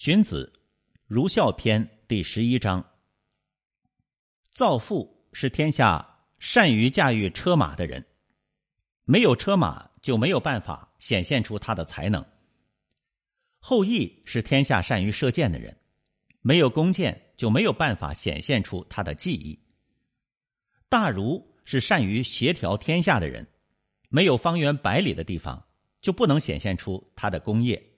荀子《儒孝篇》第十一章：造父是天下善于驾驭车马的人，没有车马就没有办法显现出他的才能；后羿是天下善于射箭的人，没有弓箭就没有办法显现出他的技艺；大儒是善于协调天下的人，没有方圆百里的地方就不能显现出他的功业。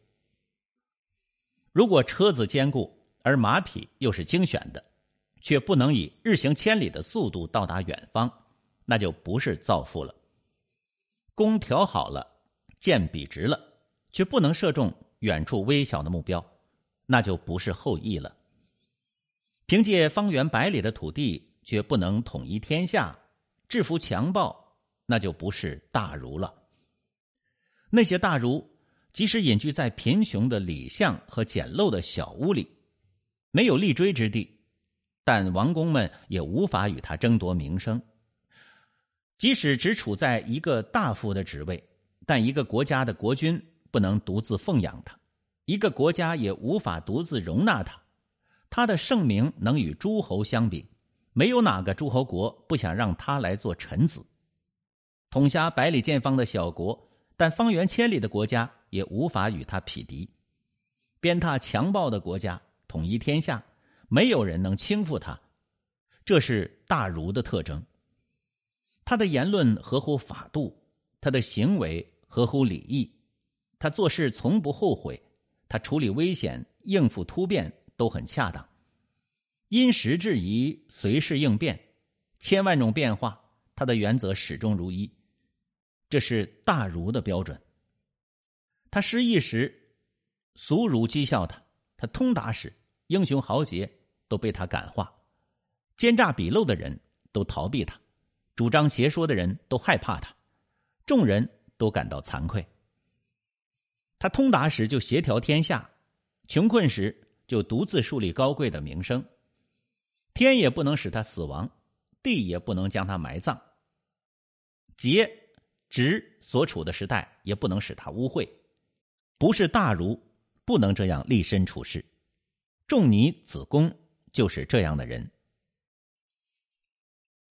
如果车子坚固，而马匹又是精选的，却不能以日行千里的速度到达远方，那就不是造父了。弓调好了，箭笔直了，却不能射中远处微小的目标，那就不是后羿了。凭借方圆百里的土地，却不能统一天下，制服强暴，那就不是大儒了。那些大儒。即使隐居在贫穷的里巷和简陋的小屋里，没有立锥之地，但王公们也无法与他争夺名声。即使只处在一个大夫的职位，但一个国家的国君不能独自奉养他，一个国家也无法独自容纳他。他的盛名能与诸侯相比，没有哪个诸侯国不想让他来做臣子。统辖百里见方的小国。但方圆千里的国家也无法与他匹敌，鞭挞强暴的国家统一天下，没有人能轻负他，这是大儒的特征。他的言论合乎法度，他的行为合乎礼义，他做事从不后悔，他处理危险、应付突变都很恰当，因时制宜，随时应变，千万种变化，他的原则始终如一。这是大儒的标准。他失意时，俗儒讥笑他；他通达时，英雄豪杰都被他感化；奸诈鄙陋的人都逃避他；主张邪说的人都害怕他；众人都感到惭愧。他通达时就协调天下，穷困时就独自树立高贵的名声。天也不能使他死亡，地也不能将他埋葬。劫。直所处的时代也不能使他污秽，不是大儒不能这样立身处世。仲尼、子贡就是这样的人。